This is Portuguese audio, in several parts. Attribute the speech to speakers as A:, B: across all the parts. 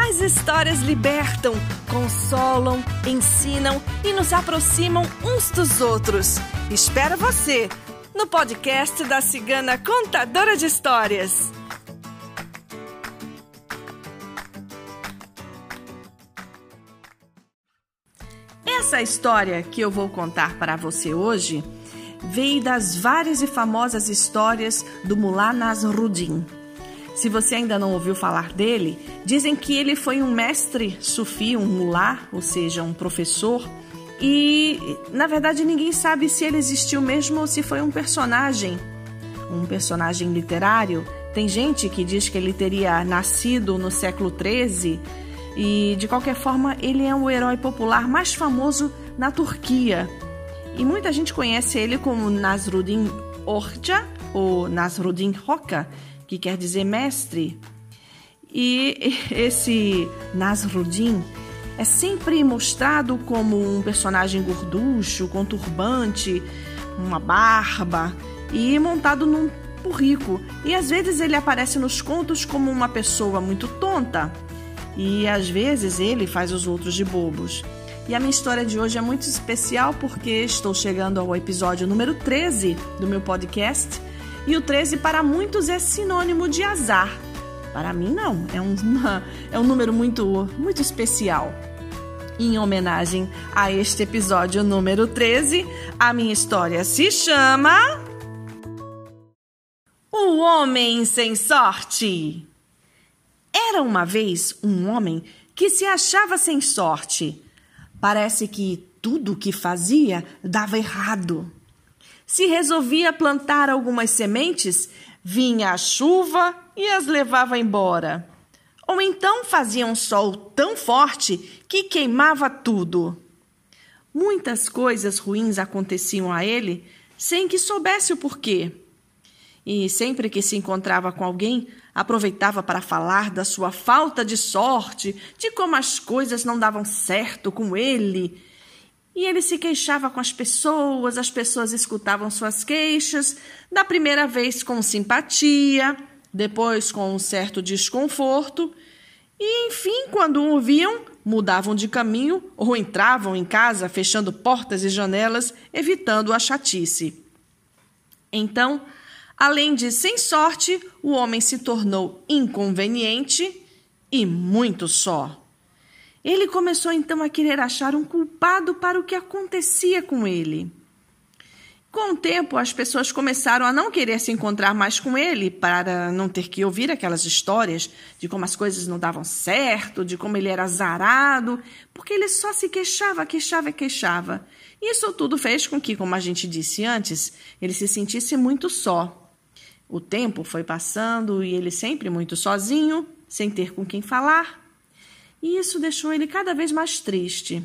A: As histórias libertam, consolam, ensinam e nos aproximam uns dos outros. Espero você no podcast da Cigana Contadora de Histórias. Essa história que eu vou contar para você hoje veio das várias e famosas histórias do Mullah Nasruddin. Se você ainda não ouviu falar dele, dizem que ele foi um mestre sufi, um mulá, ou seja, um professor. E na verdade ninguém sabe se ele existiu mesmo ou se foi um personagem, um personagem literário. Tem gente que diz que ele teria nascido no século XIII e de qualquer forma ele é o herói popular mais famoso na Turquia. E muita gente conhece ele como Nasruddin Orja ou Nasruddin Hoca, que quer dizer mestre. E esse Nasruddin é sempre mostrado como um personagem gorducho, com turbante, uma barba e montado num burrico. E às vezes ele aparece nos contos como uma pessoa muito tonta. E às vezes ele faz os outros de bobos. E a minha história de hoje é muito especial porque estou chegando ao episódio número 13 do meu podcast e o 13 para muitos é sinônimo de azar. Para mim não, é um, é um número muito, muito especial. Em homenagem a este episódio número 13, a minha história se chama O Homem Sem Sorte. Era uma vez um homem que se achava sem sorte. Parece que tudo o que fazia dava errado. Se resolvia plantar algumas sementes, vinha a chuva e as levava embora. Ou então fazia um sol tão forte que queimava tudo. Muitas coisas ruins aconteciam a ele sem que soubesse o porquê. E sempre que se encontrava com alguém, aproveitava para falar da sua falta de sorte, de como as coisas não davam certo com ele e ele se queixava com as pessoas, as pessoas escutavam suas queixas, da primeira vez com simpatia, depois com um certo desconforto, e enfim, quando o viam, mudavam de caminho ou entravam em casa fechando portas e janelas, evitando a chatice. Então, além de sem sorte, o homem se tornou inconveniente e muito só. Ele começou então a querer achar um culpado para o que acontecia com ele. Com o tempo, as pessoas começaram a não querer se encontrar mais com ele para não ter que ouvir aquelas histórias de como as coisas não davam certo, de como ele era azarado, porque ele só se queixava, queixava e queixava. Isso tudo fez com que, como a gente disse antes, ele se sentisse muito só. O tempo foi passando e ele sempre muito sozinho, sem ter com quem falar e isso deixou ele cada vez mais triste.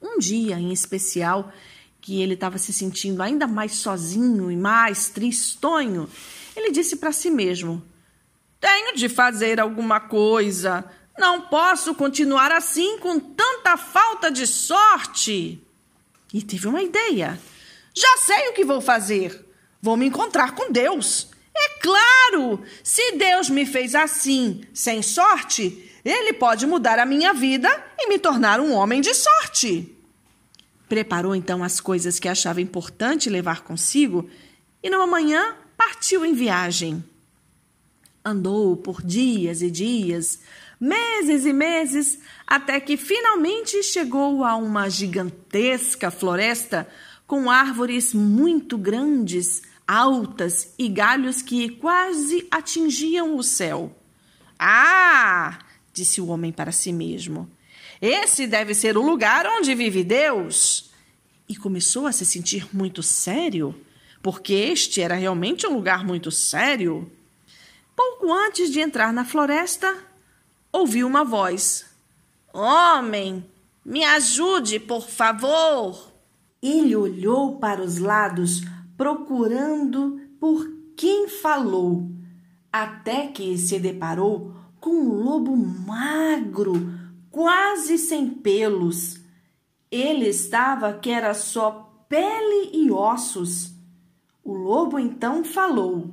A: Um dia em especial, que ele estava se sentindo ainda mais sozinho e mais tristonho, ele disse para si mesmo: Tenho de fazer alguma coisa. Não posso continuar assim com tanta falta de sorte. E teve uma ideia. Já sei o que vou fazer. Vou me encontrar com Deus. É claro! Se Deus me fez assim, sem sorte, ele pode mudar a minha vida e me tornar um homem de sorte. Preparou então as coisas que achava importante levar consigo e numa manhã partiu em viagem. Andou por dias e dias, meses e meses, até que finalmente chegou a uma gigantesca floresta com árvores muito grandes, altas e galhos que quase atingiam o céu. Ah! Disse o homem para si mesmo. Esse deve ser o lugar onde vive Deus. E começou a se sentir muito sério, porque este era realmente um lugar muito sério. Pouco antes de entrar na floresta, ouviu uma voz: Homem, me ajude, por favor. Ele olhou para os lados, procurando por quem falou, até que se deparou com um lobo magro, quase sem pelos. Ele estava que era só pele e ossos. O lobo então falou: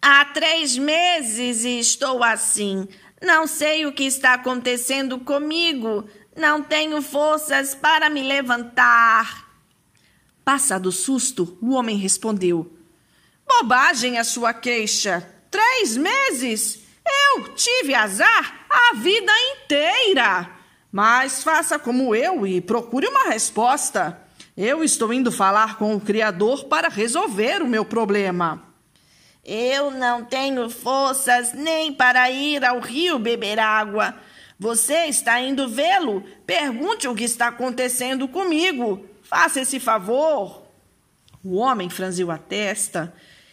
B: Há três meses estou assim. Não sei o que está acontecendo comigo. Não tenho forças para me levantar.
A: Passado o susto, o homem respondeu:
B: Bobagem a sua queixa. Três meses? Eu tive azar a vida inteira. Mas faça como eu e procure uma resposta. Eu estou indo falar com o Criador para resolver o meu problema. Eu não tenho forças nem para ir ao rio beber água. Você está indo vê-lo? Pergunte o que está acontecendo comigo. Faça esse favor.
A: O homem franziu a testa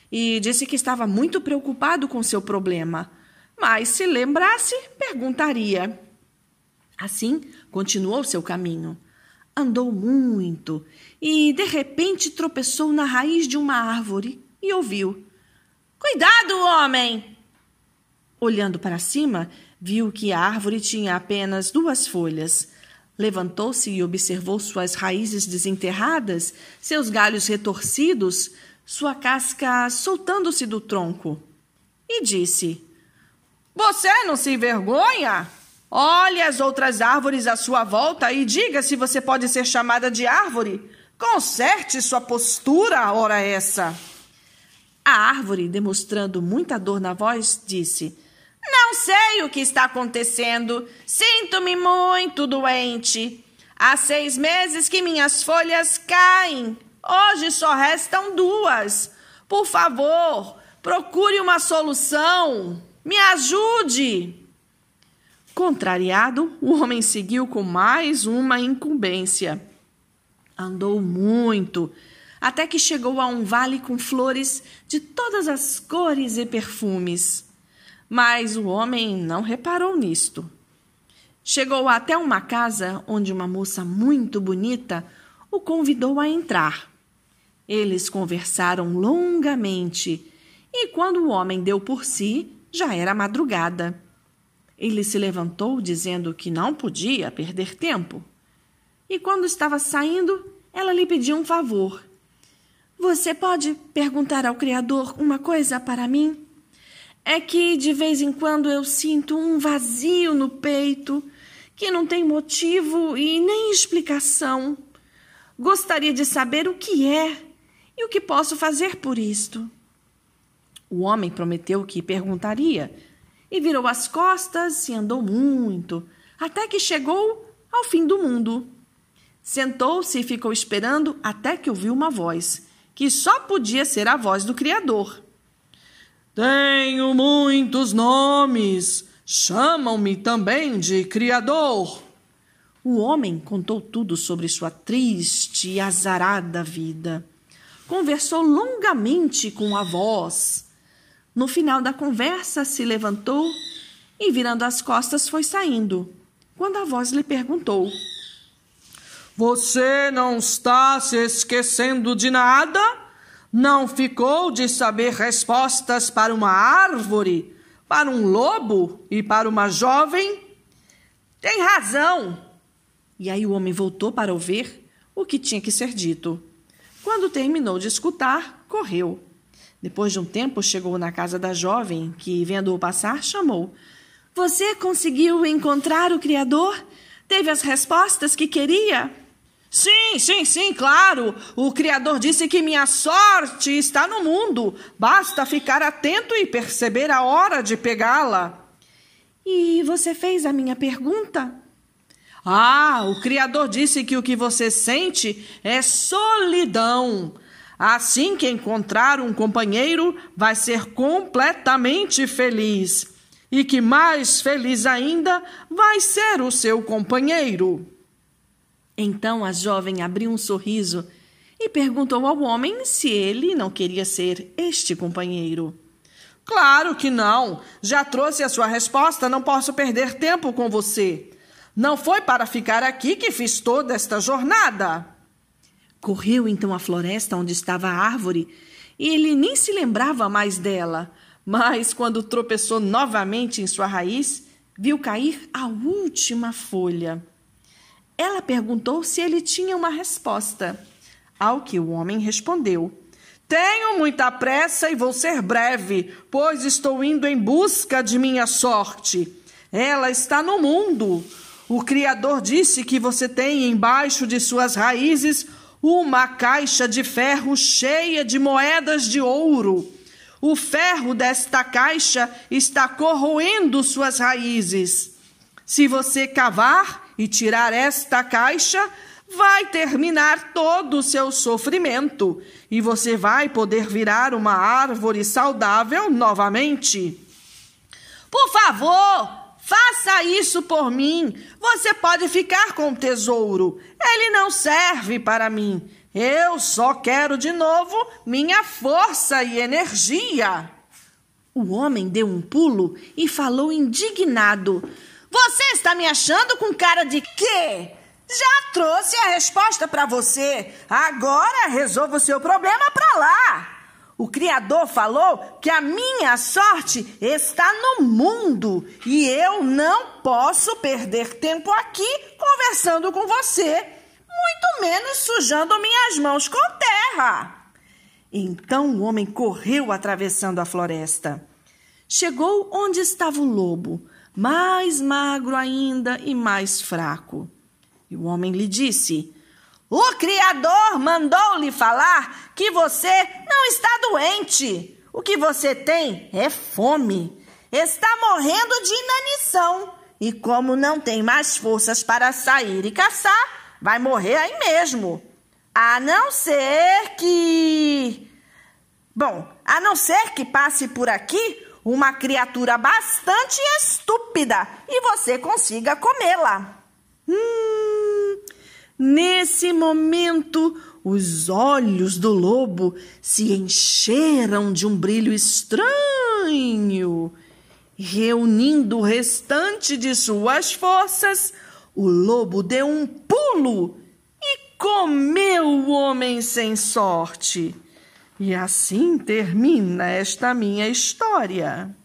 A: e disse que estava muito preocupado com seu problema, mas se lembrasse, perguntaria. Assim, continuou seu caminho. Andou muito e, de repente, tropeçou na raiz de uma árvore e ouviu:
B: Cuidado, homem!
A: Olhando para cima, viu que a árvore tinha apenas duas folhas. Levantou-se e observou suas raízes desenterradas, seus galhos retorcidos, sua casca soltando-se do tronco. E disse:
B: Você não se envergonha? Olhe as outras árvores à sua volta e diga se você pode ser chamada de árvore. Conserte sua postura, ora essa.
A: A árvore, demonstrando muita dor na voz, disse:
B: Não sei o que está acontecendo. Sinto-me muito doente. Há seis meses que minhas folhas caem. Hoje só restam duas. Por favor, procure uma solução. Me ajude.
A: Contrariado, o homem seguiu com mais uma incumbência. Andou muito, até que chegou a um vale com flores de todas as cores e perfumes. Mas o homem não reparou nisto. Chegou até uma casa onde uma moça muito bonita o convidou a entrar. Eles conversaram longamente e, quando o homem deu por si, já era madrugada. Ele se levantou, dizendo que não podia perder tempo. E quando estava saindo, ela lhe pediu um favor. Você pode perguntar ao Criador uma coisa para mim? É que de vez em quando eu sinto um vazio no peito que não tem motivo e nem explicação. Gostaria de saber o que é e o que posso fazer por isto. O homem prometeu que perguntaria e virou as costas e andou muito, até que chegou ao fim do mundo. Sentou-se e ficou esperando até que ouviu uma voz, que só podia ser a voz do Criador.
C: Tenho muitos nomes. Chamam-me também de Criador.
A: O homem contou tudo sobre sua triste e azarada vida. Conversou longamente com a voz. No final da conversa, se levantou e, virando as costas, foi saindo. Quando a voz lhe perguntou:
C: Você não está se esquecendo de nada? Não ficou de saber respostas para uma árvore, para um lobo e para uma jovem?
B: Tem razão.
A: E aí o homem voltou para ouvir o que tinha que ser dito. Quando terminou de escutar, correu. Depois de um tempo, chegou na casa da jovem, que, vendo-o passar, chamou: Você conseguiu encontrar o Criador? Teve as respostas que queria?
B: Sim, sim, sim, claro. O Criador disse que minha sorte está no mundo. Basta ficar atento e perceber a hora de pegá-la.
A: E você fez a minha pergunta?
B: Ah, o Criador disse que o que você sente é solidão. Assim que encontrar um companheiro, vai ser completamente feliz. E que mais feliz ainda vai ser o seu companheiro.
A: Então a jovem abriu um sorriso e perguntou ao homem se ele não queria ser este companheiro.
B: Claro que não. Já trouxe a sua resposta, não posso perder tempo com você. Não foi para ficar aqui que fiz toda esta jornada.
A: Correu então à floresta onde estava a árvore e ele nem se lembrava mais dela. Mas quando tropeçou novamente em sua raiz, viu cair a última folha. Ela perguntou se ele tinha uma resposta, ao que o homem respondeu: Tenho muita pressa e vou ser breve, pois estou indo em busca de minha sorte. Ela está no mundo. O Criador disse que você tem embaixo de suas raízes uma caixa de ferro cheia de moedas de ouro. O ferro desta caixa está corroendo suas raízes. Se você cavar e tirar esta caixa, vai terminar todo o seu sofrimento e você vai poder virar uma árvore saudável novamente.
B: Por favor, faça isso por mim. Você pode ficar com o tesouro. Ele não serve para mim. Eu só quero de novo minha força e energia.
A: O homem deu um pulo e falou indignado:
B: Você está me achando com cara de quê? Já trouxe a resposta para você. Agora resolva o seu problema para lá. O Criador falou que a minha sorte está no mundo e eu não posso perder tempo aqui conversando com você muito menos sujando minhas mãos com terra.
A: Então o homem correu atravessando a floresta. Chegou onde estava o lobo, mais magro ainda e mais fraco. E o homem lhe disse:
B: O Criador mandou lhe falar que você não está doente. O que você tem é fome. Está morrendo de inanição. E como não tem mais forças para sair e caçar, vai morrer aí mesmo. A não ser que. Bom, a não ser que passe por aqui uma criatura bastante estúpida e você consiga comê-la.
A: Hum, nesse momento, os olhos do lobo se encheram de um brilho estranho. Reunindo o restante de suas forças, o lobo deu um pulo e comeu o homem sem sorte. E assim termina esta minha história.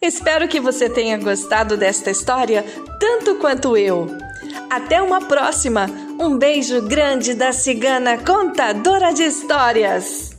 D: Espero que você tenha gostado desta história tanto quanto eu. Até uma próxima. Um beijo grande da cigana contadora de histórias.